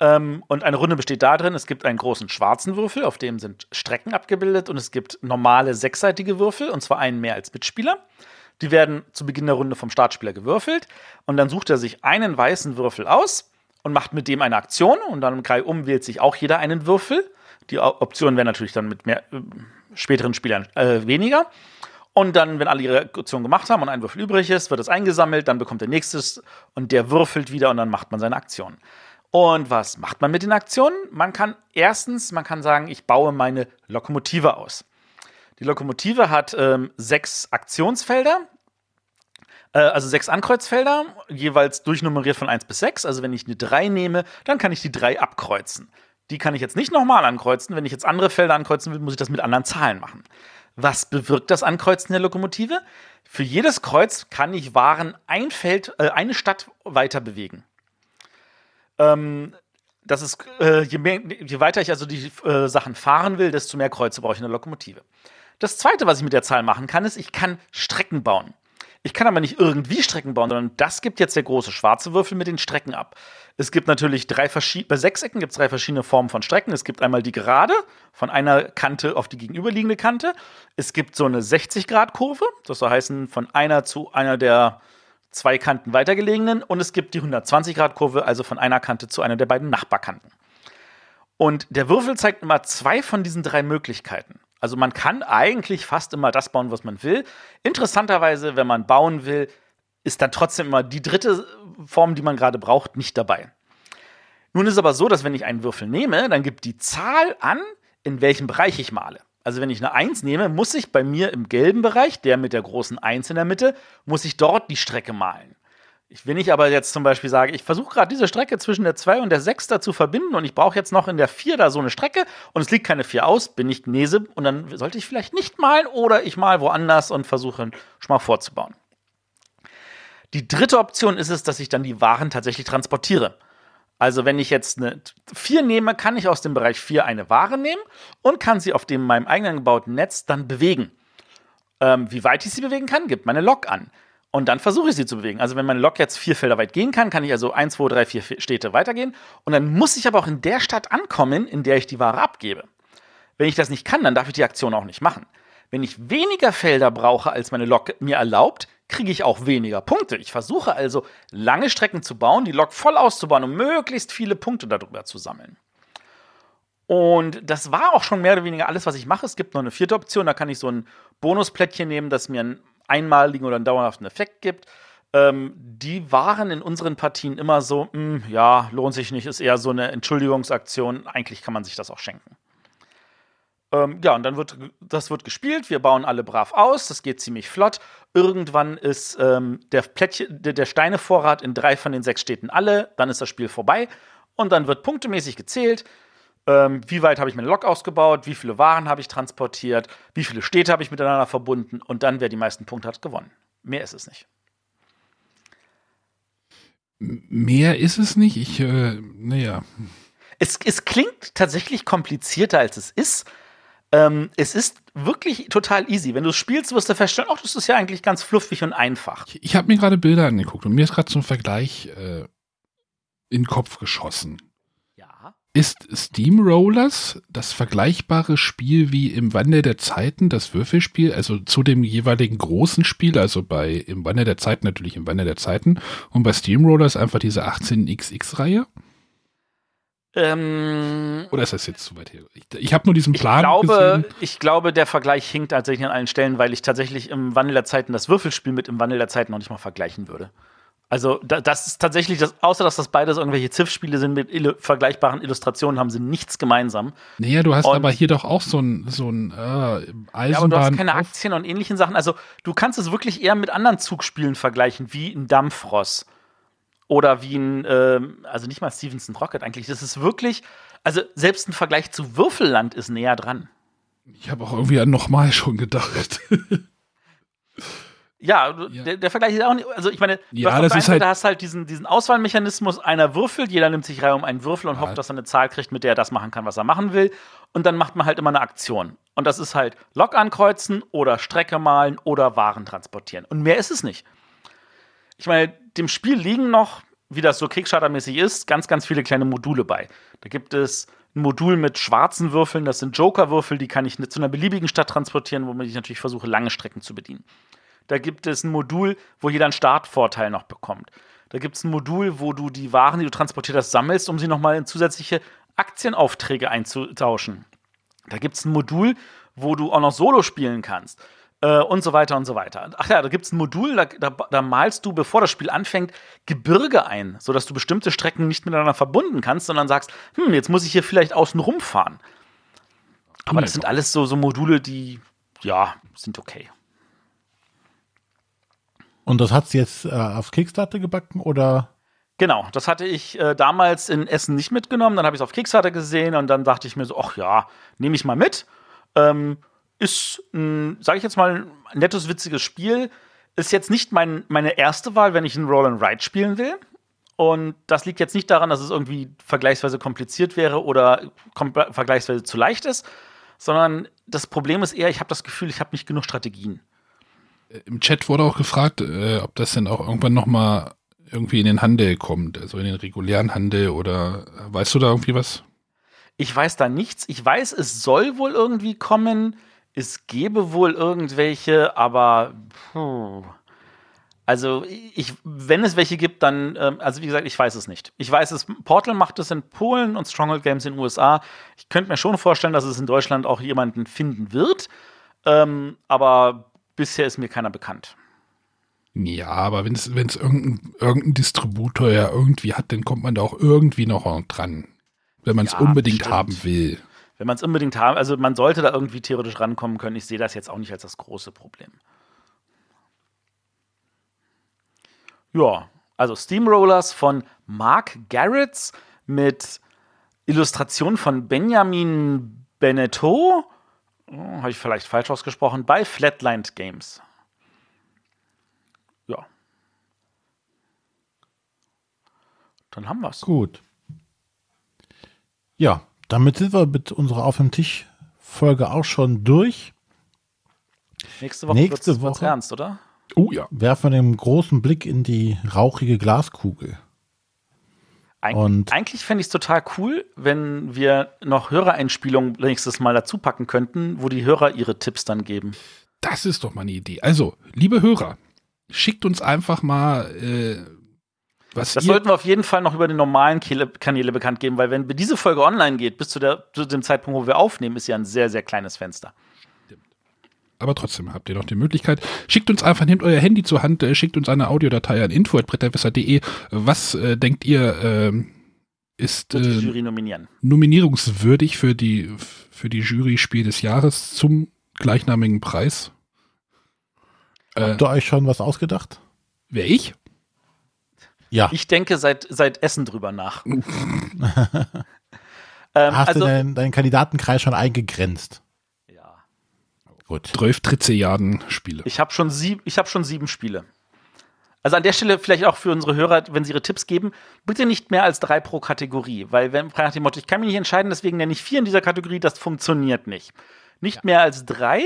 Ähm, und eine Runde besteht darin, es gibt einen großen schwarzen Würfel, auf dem sind Strecken abgebildet und es gibt normale sechsseitige Würfel, und zwar einen mehr als Mitspieler. Die werden zu Beginn der Runde vom Startspieler gewürfelt und dann sucht er sich einen weißen Würfel aus und macht mit dem eine Aktion und dann im Kreis um wählt sich auch jeder einen Würfel. Die Optionen werden natürlich dann mit mehr äh, späteren Spielern äh, weniger. Und dann, wenn alle ihre Aktion gemacht haben und ein Würfel übrig ist, wird es eingesammelt, dann bekommt der nächstes und der würfelt wieder und dann macht man seine Aktion. Und was macht man mit den Aktionen? Man kann erstens, man kann sagen, ich baue meine Lokomotive aus. Die Lokomotive hat ähm, sechs Aktionsfelder, äh, also sechs Ankreuzfelder, jeweils durchnummeriert von 1 bis 6. Also wenn ich eine 3 nehme, dann kann ich die 3 abkreuzen. Die kann ich jetzt nicht nochmal ankreuzen. Wenn ich jetzt andere Felder ankreuzen will, muss ich das mit anderen Zahlen machen. Was bewirkt das Ankreuzen der Lokomotive? Für jedes Kreuz kann ich Waren ein Feld, äh, eine Stadt weiter bewegen. Ähm, das ist, äh, je, mehr, je, weiter ich also die äh, Sachen fahren will, desto mehr Kreuze brauche ich in der Lokomotive. Das zweite, was ich mit der Zahl machen kann, ist, ich kann Strecken bauen. Ich kann aber nicht irgendwie Strecken bauen, sondern das gibt jetzt der große schwarze Würfel mit den Strecken ab. Es gibt natürlich drei verschiedene, bei Sechsecken gibt es drei verschiedene Formen von Strecken. Es gibt einmal die gerade, von einer Kante auf die gegenüberliegende Kante. Es gibt so eine 60-Grad-Kurve, das soll heißen, von einer zu einer der zwei Kanten weitergelegenen. Und es gibt die 120-Grad-Kurve, also von einer Kante zu einer der beiden Nachbarkanten. Und der Würfel zeigt immer zwei von diesen drei Möglichkeiten. Also man kann eigentlich fast immer das bauen, was man will. Interessanterweise, wenn man bauen will, ist dann trotzdem immer die dritte Form, die man gerade braucht, nicht dabei. Nun ist es aber so, dass wenn ich einen Würfel nehme, dann gibt die Zahl an, in welchem Bereich ich male. Also wenn ich eine 1 nehme, muss ich bei mir im gelben Bereich, der mit der großen 1 in der Mitte, muss ich dort die Strecke malen. Ich will nicht aber jetzt zum Beispiel sagen, ich versuche gerade diese Strecke zwischen der 2 und der 6 da zu verbinden und ich brauche jetzt noch in der 4 da so eine Strecke und es liegt keine 4 aus, bin ich Gnese und dann sollte ich vielleicht nicht malen oder ich mal woanders und versuche schon mal vorzubauen. Die dritte Option ist es, dass ich dann die Waren tatsächlich transportiere. Also wenn ich jetzt eine 4 nehme, kann ich aus dem Bereich 4 eine Ware nehmen und kann sie auf dem meinem eigenen gebauten Netz dann bewegen. Ähm, wie weit ich sie bewegen kann, gibt meine Lok an. Und dann versuche ich sie zu bewegen. Also wenn meine Lok jetzt vier Felder weit gehen kann, kann ich also eins, zwei, drei, vier Städte weitergehen. Und dann muss ich aber auch in der Stadt ankommen, in der ich die Ware abgebe. Wenn ich das nicht kann, dann darf ich die Aktion auch nicht machen. Wenn ich weniger Felder brauche, als meine Lok mir erlaubt, kriege ich auch weniger Punkte. Ich versuche also lange Strecken zu bauen, die Lok voll auszubauen, um möglichst viele Punkte darüber zu sammeln. Und das war auch schon mehr oder weniger alles, was ich mache. Es gibt noch eine vierte Option, da kann ich so ein Bonusplättchen nehmen, das mir ein einmaligen oder einen dauerhaften Effekt gibt. Ähm, die waren in unseren Partien immer so, mh, hm, ja, lohnt sich nicht, ist eher so eine Entschuldigungsaktion. Eigentlich kann man sich das auch schenken. Ähm, ja, und dann wird das wird gespielt. Wir bauen alle brav aus. Das geht ziemlich flott. Irgendwann ist ähm, der, Plättchen, der, der Steinevorrat in drei von den sechs Städten alle. Dann ist das Spiel vorbei. Und dann wird punktemäßig gezählt ähm, wie weit habe ich meine Lok ausgebaut, wie viele Waren habe ich transportiert, wie viele Städte habe ich miteinander verbunden und dann, wer die meisten Punkte hat, gewonnen. Mehr ist es nicht. Mehr ist es nicht. Ich, äh, naja. Es, es klingt tatsächlich komplizierter, als es ist. Ähm, es ist wirklich total easy. Wenn du es spielst, wirst du feststellen, ach, das ist ja eigentlich ganz fluffig und einfach. Ich, ich habe mir gerade Bilder angeguckt und mir ist gerade zum Vergleich äh, in den Kopf geschossen. Ist Steamrollers das vergleichbare Spiel wie im Wandel der Zeiten, das Würfelspiel, also zu dem jeweiligen großen Spiel, also bei im Wandel der Zeiten natürlich im Wandel der Zeiten und bei Steamrollers einfach diese 18XX-Reihe? Ähm, Oder ist das jetzt zu weit her? Ich, ich habe nur diesen Plan. Ich glaube, gesehen. ich glaube, der Vergleich hinkt tatsächlich an allen Stellen, weil ich tatsächlich im Wandel der Zeiten das Würfelspiel mit im Wandel der Zeiten noch nicht mal vergleichen würde. Also da, das ist tatsächlich, das, außer dass das beides irgendwelche Ziff-Spiele sind mit illu vergleichbaren Illustrationen, haben sie nichts gemeinsam. Naja, du hast und, aber hier doch auch so ein, so ein äh, Eisenbahn. Ja, aber du hast keine Aktien und ähnlichen Sachen. Also du kannst es wirklich eher mit anderen Zugspielen vergleichen, wie ein Dampfross. Oder wie ein, ähm, also nicht mal Stevenson Rocket eigentlich. Das ist wirklich, also selbst ein Vergleich zu Würfelland ist näher dran. Ich habe auch irgendwie an nochmal schon gedacht. Ja, ja. Der, der, Vergleich ist auch nicht, also ich meine, ja, das ist halt, da hast halt diesen, diesen Auswahlmechanismus, einer würfelt, jeder nimmt sich Reihe um einen Würfel und ja. hofft, dass er eine Zahl kriegt, mit der er das machen kann, was er machen will. Und dann macht man halt immer eine Aktion. Und das ist halt Lok ankreuzen oder Strecke malen oder Waren transportieren. Und mehr ist es nicht. Ich meine, dem Spiel liegen noch, wie das so Kickstarter-mäßig ist, ganz, ganz viele kleine Module bei. Da gibt es ein Modul mit schwarzen Würfeln, das sind Joker-Würfel, die kann ich zu einer beliebigen Stadt transportieren, womit ich natürlich versuche, lange Strecken zu bedienen. Da gibt es ein Modul, wo jeder einen Startvorteil noch bekommt. Da gibt es ein Modul, wo du die Waren, die du transportiert hast, sammelst, um sie nochmal in zusätzliche Aktienaufträge einzutauschen. Da gibt es ein Modul, wo du auch noch Solo spielen kannst. Äh, und so weiter und so weiter. Ach ja, da gibt es ein Modul, da, da, da, malst du, bevor das Spiel anfängt, Gebirge ein, sodass du bestimmte Strecken nicht miteinander verbunden kannst, sondern sagst, hm, jetzt muss ich hier vielleicht außen rumfahren. Aber das sind alles so, so Module, die, ja, sind okay. Und das hat sie jetzt äh, auf Kickstarter gebacken oder? Genau, das hatte ich äh, damals in Essen nicht mitgenommen. Dann habe ich es auf Kickstarter gesehen und dann dachte ich mir so, ach ja, nehme ich mal mit. Ähm, ist, sage ich jetzt mal, ein nettes, witziges Spiel. Ist jetzt nicht mein, meine erste Wahl, wenn ich ein Roll and Ride spielen will. Und das liegt jetzt nicht daran, dass es irgendwie vergleichsweise kompliziert wäre oder vergleichsweise zu leicht ist, sondern das Problem ist eher, ich habe das Gefühl, ich habe nicht genug Strategien. Im Chat wurde auch gefragt, äh, ob das denn auch irgendwann noch mal irgendwie in den Handel kommt, also in den regulären Handel oder weißt du da irgendwie was? Ich weiß da nichts. Ich weiß, es soll wohl irgendwie kommen. Es gäbe wohl irgendwelche, aber puh. Also, ich, wenn es welche gibt, dann, ähm, also wie gesagt, ich weiß es nicht. Ich weiß es, Portal macht es in Polen und Stronghold Games in den USA. Ich könnte mir schon vorstellen, dass es in Deutschland auch jemanden finden wird. Ähm, aber bisher ist mir keiner bekannt. Ja, aber wenn es irgendein, irgendein Distributor ja irgendwie hat, dann kommt man da auch irgendwie noch dran. Wenn man es ja, unbedingt stimmt. haben will. Wenn man es unbedingt haben, also man sollte da irgendwie theoretisch rankommen können. Ich sehe das jetzt auch nicht als das große Problem. Ja, also Steamrollers von Mark Garretts mit Illustration von Benjamin Beneteau hm, Habe ich vielleicht falsch ausgesprochen, bei Flatlined Games. Ja. Dann haben wir es. Gut. Ja, damit sind wir mit unserer Auf dem Tisch Folge auch schon durch. Nächste Woche, Nächste Woche ernst, oder? Oh ja. Werfen wir einen großen Blick in die rauchige Glaskugel. Eig und eigentlich fände ich es total cool, wenn wir noch Hörereinspielungen nächstes Mal dazu packen könnten, wo die Hörer ihre Tipps dann geben. Das ist doch mal eine Idee. Also, liebe Hörer, schickt uns einfach mal. Äh, was das sollten wir auf jeden Fall noch über die normalen Kanäle bekannt geben, weil wenn diese Folge online geht, bis zu, der, zu dem Zeitpunkt, wo wir aufnehmen, ist ja ein sehr, sehr kleines Fenster. Aber trotzdem habt ihr noch die Möglichkeit. Schickt uns einfach, nehmt euer Handy zur Hand, äh, schickt uns eine Audiodatei an info.bretterwisser.de. Was äh, denkt ihr, äh, ist äh, die Jury nominieren. nominierungswürdig für die, für die Jury Spiel des Jahres zum gleichnamigen Preis? Habt ihr euch schon was ausgedacht? Wer ich? Ja. Ich denke seit, seit Essen drüber nach. ähm, Hast also, du deinen, deinen Kandidatenkreis schon eingegrenzt? Gut. 12 Trizilliarden Spiele. Ich habe schon, sieb, hab schon sieben Spiele. Also an der Stelle vielleicht auch für unsere Hörer, wenn sie ihre Tipps geben, bitte nicht mehr als drei pro Kategorie, weil wenn nach dem Motto, ich kann mich nicht entscheiden, deswegen nenne ich vier in dieser Kategorie, das funktioniert nicht. Nicht ja. mehr als drei.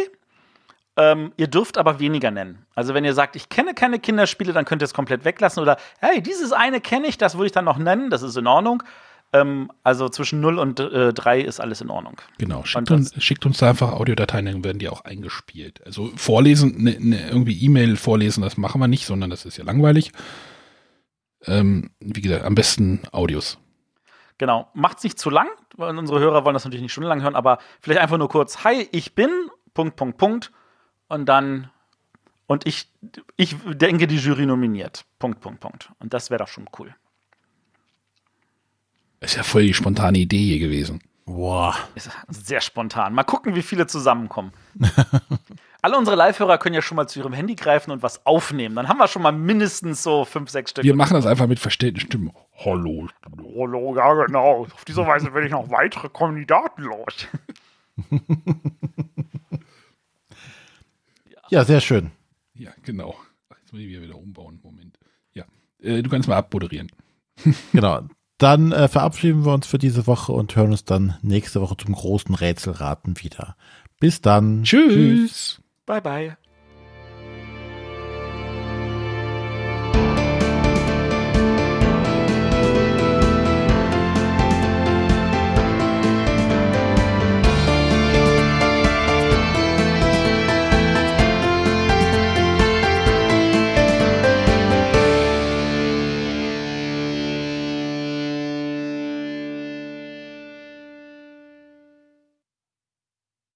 Ähm, ihr dürft aber weniger nennen. Also wenn ihr sagt, ich kenne keine Kinderspiele, dann könnt ihr es komplett weglassen oder hey, dieses eine kenne ich, das würde ich dann noch nennen, das ist in Ordnung. Ähm, also zwischen 0 und äh, 3 ist alles in Ordnung. Genau, schickt uns, schickt uns da einfach Audiodateien, dann werden die auch eingespielt. Also vorlesen, ne, ne, irgendwie E-Mail vorlesen, das machen wir nicht, sondern das ist ja langweilig. Ähm, wie gesagt, am besten Audios. Genau, macht's nicht zu lang, weil unsere Hörer wollen das natürlich nicht stundenlang hören, aber vielleicht einfach nur kurz, hi, ich bin, Punkt, Punkt, Punkt, und dann, und ich, ich denke, die Jury nominiert, Punkt, Punkt, Punkt. Und das wäre doch schon cool. Ist ja voll die spontane Idee hier gewesen. Boah. Ist sehr spontan. Mal gucken, wie viele zusammenkommen. Alle unsere Live-Hörer können ja schon mal zu ihrem Handy greifen und was aufnehmen. Dann haben wir schon mal mindestens so fünf, sechs Stück. Wir machen das einfach mit verstellten Stimmen. Hallo. Hallo, ja genau. Auf diese Weise werde ich noch weitere Kandidaten los. Ja, sehr schön. Ja, genau. Jetzt muss ich wieder umbauen. Moment. Ja. Äh, du kannst mal abmoderieren. Genau. Dann äh, verabschieden wir uns für diese Woche und hören uns dann nächste Woche zum großen Rätselraten wieder. Bis dann. Tschüss. Bye, bye.